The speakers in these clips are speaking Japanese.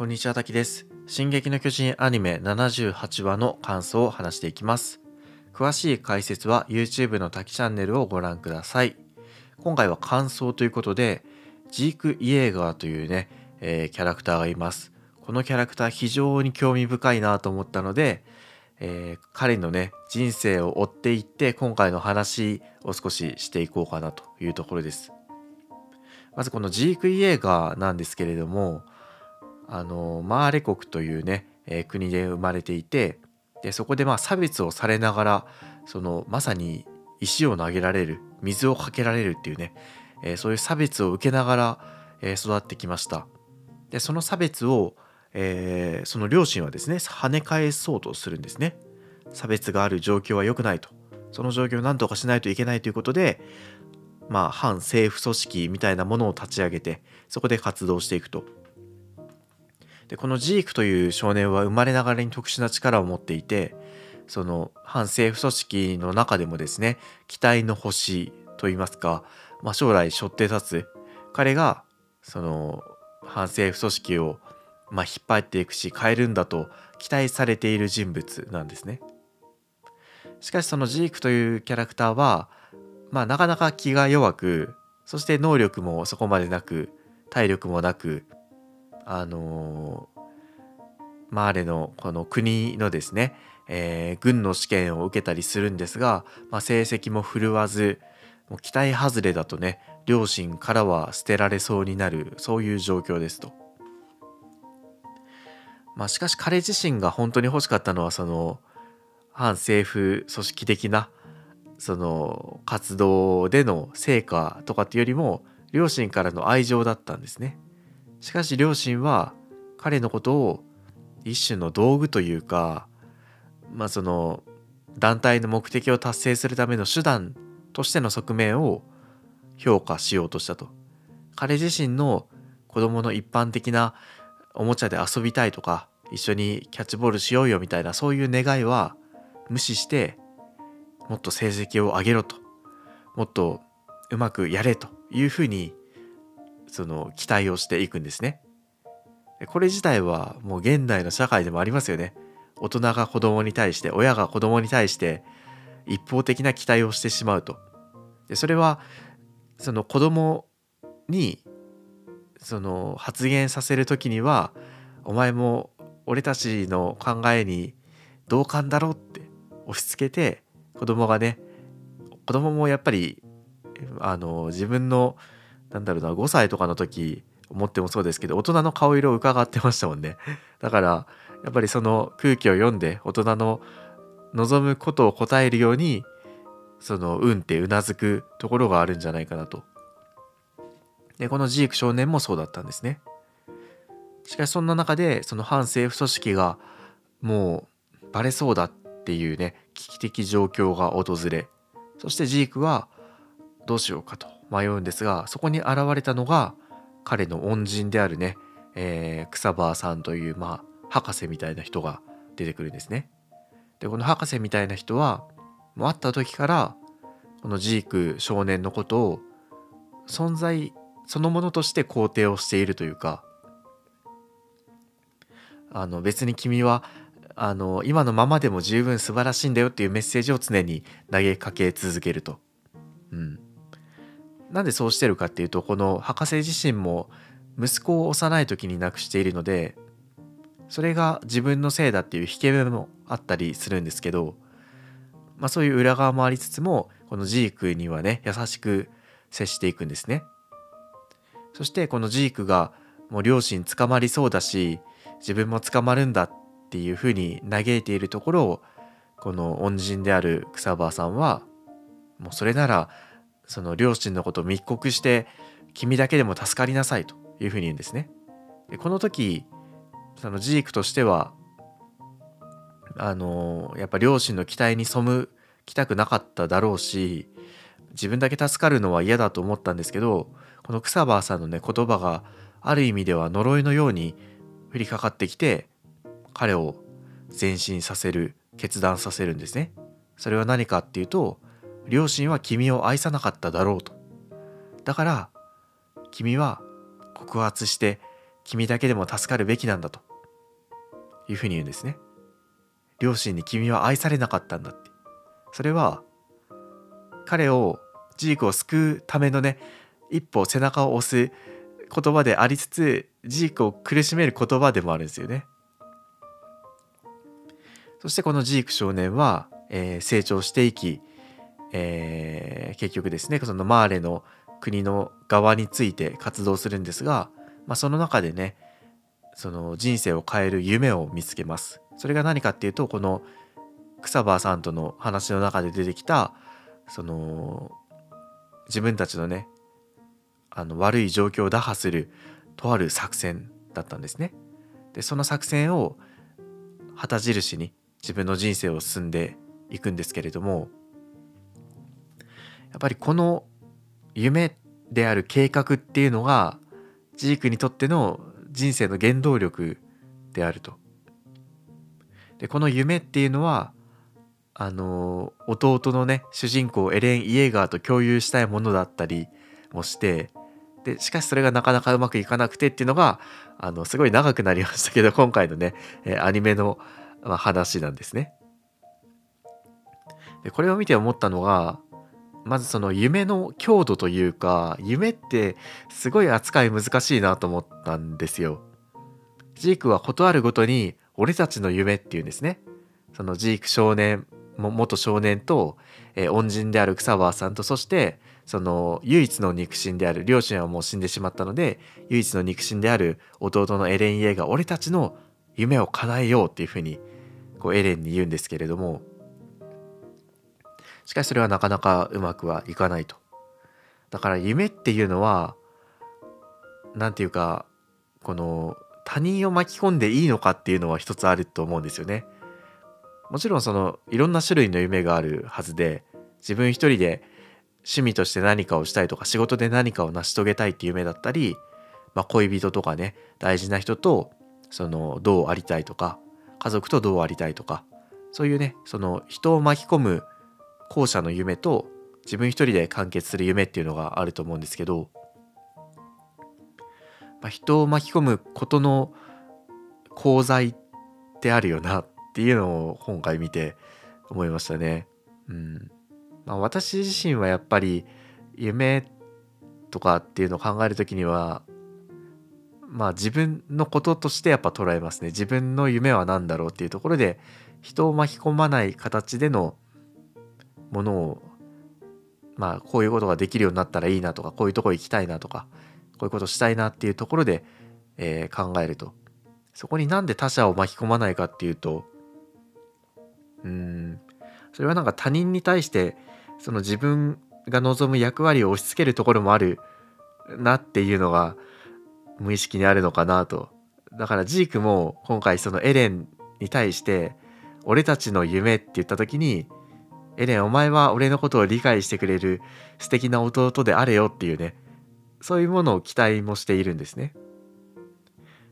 こんにちは、滝です。進撃の巨人アニメ78話の感想を話していきます。詳しい解説は YouTube の滝チャンネルをご覧ください。今回は感想ということで、ジーク・イエーガーというね、えーキャラクターがいます。このキャラクター非常に興味深いなと思ったので、えー彼のね、人生を追っていって、今回の話を少ししていこうかなというところです。まずこのジーク・イエーガーなんですけれども、あのマーレ国というね、えー国で生まれていてでそこでまあ差別をされながらそのまさに石を投げられる水をかけられるっていうね、えーそういう差別を受けながら、えー育ってきました。でその差別を、えーその両親はですね跳ね返そうとするんですね。差別がある状況は良くないと。その状況を何とかしないといけないということでまあ反政府組織みたいなものを立ち上げてそこで活動していくと。でこのジークという少年は生まれながらに特殊な力を持っていてその反政府組織の中でもですね期待の星といいますか、まあ、将来背負って立つ彼がその反政府組織を、まあ、引っ張っていくし変えるんだと期待されている人物なんですね。しかしそのジークというキャラクターは、まあ、なかなか気が弱くそして能力もそこまでなく体力もなくあのマーレのこの国のですね、えー軍の試験を受けたりするんですが、まあ、成績も振るわずもう期待外れだとね両親からは捨てられそうになるそういう状況ですと。まあ、しかし彼自身が本当に欲しかったのはその反政府組織的なその活動での成果とかっていうよりも両親からの愛情だったんですね。しかし両親は彼のことを一種の道具というかまあその団体の目的を達成するための手段としての側面を評価しようとしたと。彼自身の子供の一般的なおもちゃで遊びたいとか一緒にキャッチボールしようよみたいなそういう願いは無視してもっと成績を上げろともっとうまくやれというふうにその期待をしていくんですね。これ自体はもう現代の社会でもありますよね。大人が子供に対して親が子供に対して一方的な期待をしてしまうと。でそれはその子供にその発言させる時にはお前も俺たちの考えに同感だろって押し付けて子供がね子供もやっぱりあの自分のなんだろうな5歳とかの時思ってもそうですけど大人の顔色を伺ってましたもんね。だからやっぱりその空気を読んで大人の望むことを答えるようにそのうんってうなずくところがあるんじゃないかなと。でこのジーク少年もそうだったんですね。しかしそんな中でその反政府組織がもうバレそうだっていうね危機的状況が訪れそしてジークはどうしようかと。迷うんですがそこに現れたのが彼の恩人であるね、えー草葉さんというまあ博士みたいな人が出てくるんですね。でこの博士みたいな人はもう会った時からこのジーク少年のことを存在そのものとして肯定をしているというかあの別に君はあの今のままでも十分素晴らしいんだよっていうメッセージを常に投げかけ続けると。なんでそうしてるかっていうとこの博士自身も息子を幼い時に亡くしているのでそれが自分のせいだっていう引け目もあったりするんですけど、まあ、そういう裏側もありつつもこのジークにはね優しく接していくんですね。そしてこのジークがもう両親捕まりそうだし自分も捕まるんだっていうふうに嘆いているところをこの恩人である草場さんはもうそれならその両親のことを密告して君だけでも助かりなさいというふうに言うんですね。でこの時そのジークとしてはあのやっぱ両親の期待に背きたくなかっただろうし自分だけ助かるのは嫌だと思ったんですけどこの草葉さんのね言葉がある意味では呪いのように降りかかってきて彼を前進させる決断させるんですね。それは何かっていうと両親は君を愛さなかっただろうと。だから君は告発して君だけでも助かるべきなんだと。いうふうに言うんですね。両親に君は愛されなかったんだって。それは彼をジークを救うためのね一歩背中を押す言葉でありつつジークを苦しめる言葉でもあるんですよね。そしてこのジーク少年は、えー、成長していき、えー、結局ですねそのマーレの国の側について活動するんですが、まあ、その中でねその人生を変える夢を見つけますそれが何かっていうとこの草場さんとの話の中で出てきたその自分たちのねあの悪い状況を打破するとある作戦だったんですね。でその作戦を旗印に自分の人生を進んでいくんですけれどもやっぱりこの夢である計画っていうのがジークにとっての人生の原動力であると。でこの夢っていうのはあの弟のね主人公エレン・イエーガーと共有したいものだったりもしてでしかしそれがなかなかうまくいかなくてっていうのがあのすごい長くなりましたけど今回のね、アニメの、まあ、話なんですね。でこれを見て思ったのがまずその夢の強度というか夢ってすごい扱い難しいなと思ったんですよ。ジークは事あるごとに俺たちの夢っていうんですね。そのジーク少年元少年と、えー、恩人である草場さんとそしてその唯一の肉親である両親はもう死んでしまったので唯一の肉親である弟のエレン・イエが俺たちの夢を叶えようっていうふうにこうエレンに言うんですけれどもしかしそれはなかなかうまくはいかないと。だから夢っていうのは何て言うかこの他人を巻き込んでいいのかっていうのは一つあると思うんですよね。もちろんそのいろんな種類の夢があるはずで自分一人で趣味として何かをしたいとか仕事で何かを成し遂げたいっていう夢だったり、まあ、恋人とかね大事な人とそのどうありたいとか家族とどうありたいとかそういうねその人を巻き込む後者の夢と自分一人で完結する夢っていうのがあると思うんですけど、まあ、人を巻き込むことの功罪ってあるよなっていうのを今回見て思いましたね。うんまあ、私自身はやっぱり夢とかっていうのを考える時にはまあ自分のこととしてやっぱ捉えますね自分の夢は何だろうっていうところで人を巻き込まない形でのものをまあこういうことができるようになったらいいなとかこういうとこ行きたいなとかこういうことしたいなっていうところで、えー、考えると。そこになんで他者を巻き込まないかっていうとうんそれはなんか他人に対してその自分が望む役割を押し付けるところもあるなっていうのが無意識にあるのかなと。だからジークも今回そのエレンに対して「俺たちの夢」って言った時に「エレンお前は俺のことを理解してくれる素敵な弟であれよ」っていうねそういうものを期待もしているんですね。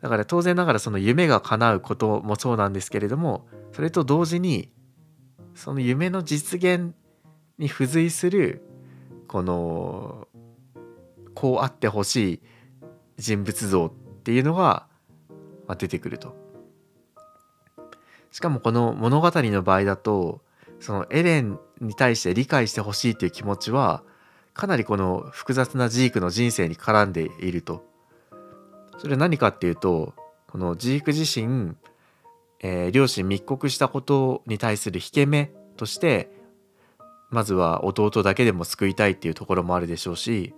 だから当然ながらその夢が叶うこともそうなんですけれどもそれと同時にその夢の実現に付随するこのこうあってほしい人物像っていうのが出てくると。しかもこの物語の場合だとそのエレンに対して理解してほしいという気持ちはかなりこの複雑なジークの人生に絡んでいると。それは何かっていうとこのジーク自身、えー、両親密告したことに対する引け目としてまずは弟だけでも救いたいっていうところもあるでしょうし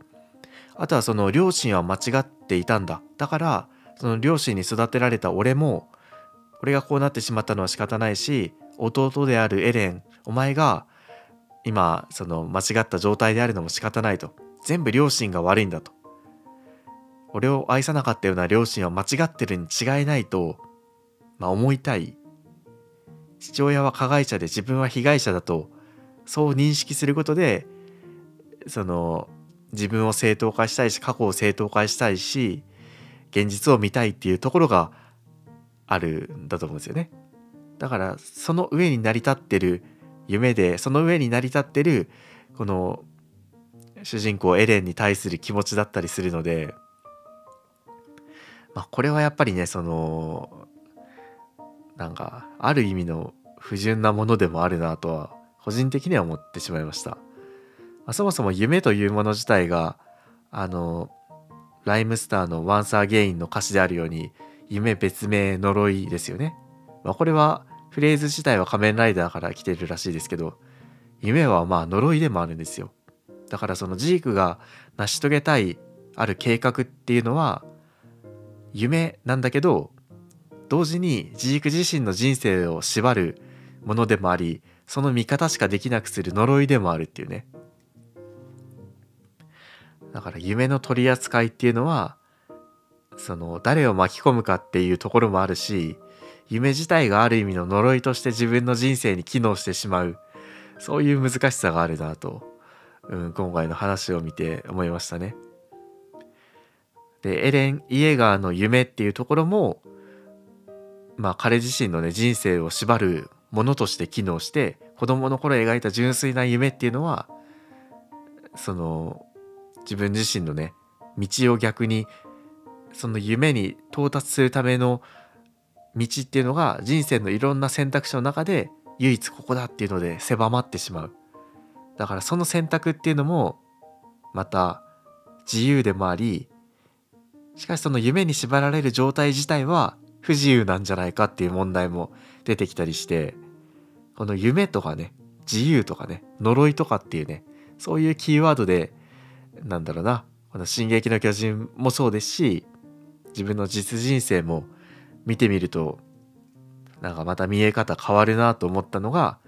あとはその両親は間違っていたんだだからその両親に育てられた俺も俺がこうなってしまったのは仕方ないし弟であるエレンお前が今その間違った状態であるのも仕方ないと。全部両親が悪いんだと。俺を愛さなかったような両親は間違ってるに違いないと、まあ、思いたい。父親は加害者で自分は被害者だとそう認識することでその自分を正当化したいし過去を正当化したいし現実を見たいっていうところがあるんだと思うんですよね。だからその上に成り立ってる夢でその上に成り立ってるこの主人公エレンに対する気持ちだったりするのでまあこれはやっぱりねそのなんかある意味の不純なものでもあるなとは個人的には思ってしまいました、まあ、そもそも夢というもの自体があのライムスターの「Once Again」の歌詞であるように夢別名呪いですよね、まあ、これはフレーズ自体は仮面ライダーから来てるらしいですけど夢はまあ呪いでもあるんですよ。だからそのジークが成し遂げたいある計画っていうのは夢なんだけど同時にジーク自身の人生を縛るものでもありその味方しかできなくする呪いでもあるっていうね。だから夢の取り扱いっていうのはその誰を巻き込むかっていうところもあるし夢自体がある意味の呪いとして自分の人生に機能してしまうそういう難しさがあるなと、うん、今回の話を見て思いましたね。でエレン・イエガーの夢っていうところもまあ彼自身のね人生を縛るものとして機能して子供の頃描いた純粋な夢っていうのはその自分自身のね道を逆にその夢に到達するための道っていうのが人生のいろんな選択肢の中で唯一ここだっていうので狭まってしまう。だからその選択っていうのもまた自由でもありしかしその夢に縛られる状態自体は不自由なんじゃないかっていう問題も出てきたりしてこの夢とかね自由とかね呪いとかっていうねそういうキーワードでなんだろうなこの「進撃の巨人」もそうですし自分の実人生も見てみるとなんかまた見え方変わるなと思ったのが、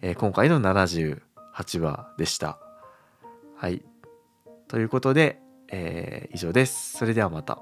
えー、今回の78話でした。はい。ということで、えー、以上です。それではまた。